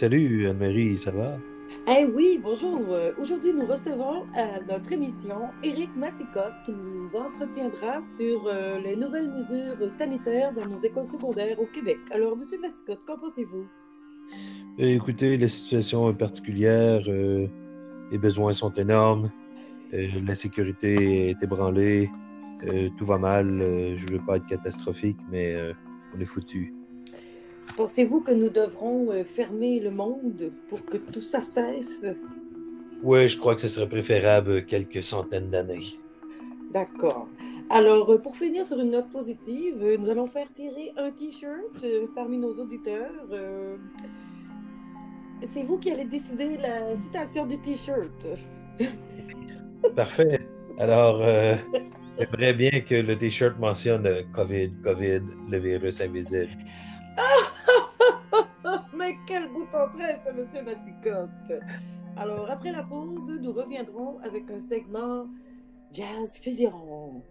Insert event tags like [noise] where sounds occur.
Salut Anne-Marie, ça va? Eh oui, bonjour. Euh, Aujourd'hui, nous recevons à notre émission Éric Massicotte qui nous entretiendra sur euh, les nouvelles mesures sanitaires dans nos écoles secondaires au Québec. Alors, Monsieur Massicotte, qu'en pensez-vous? Euh, écoutez, la situation est particulière, euh, les besoins sont énormes, euh, la sécurité est ébranlée, euh, tout va mal, euh, je veux pas être catastrophique, mais euh, on est foutu. Pensez-vous que nous devrons euh, fermer le monde pour que tout ça cesse? Ouais, je crois que ce serait préférable quelques centaines d'années. D'accord. Alors, euh, pour finir sur une note positive, euh, nous allons faire tirer un T-shirt parmi nos auditeurs. C'est vous qui allez décider la citation du T-shirt. [laughs] Parfait. Alors, euh, j'aimerais bien que le t-shirt mentionne COVID, COVID, le virus invisible. Mais quel bout tresse, Monsieur Massicotte! Alors, après la pause, nous reviendrons avec un segment Jazz Fusion.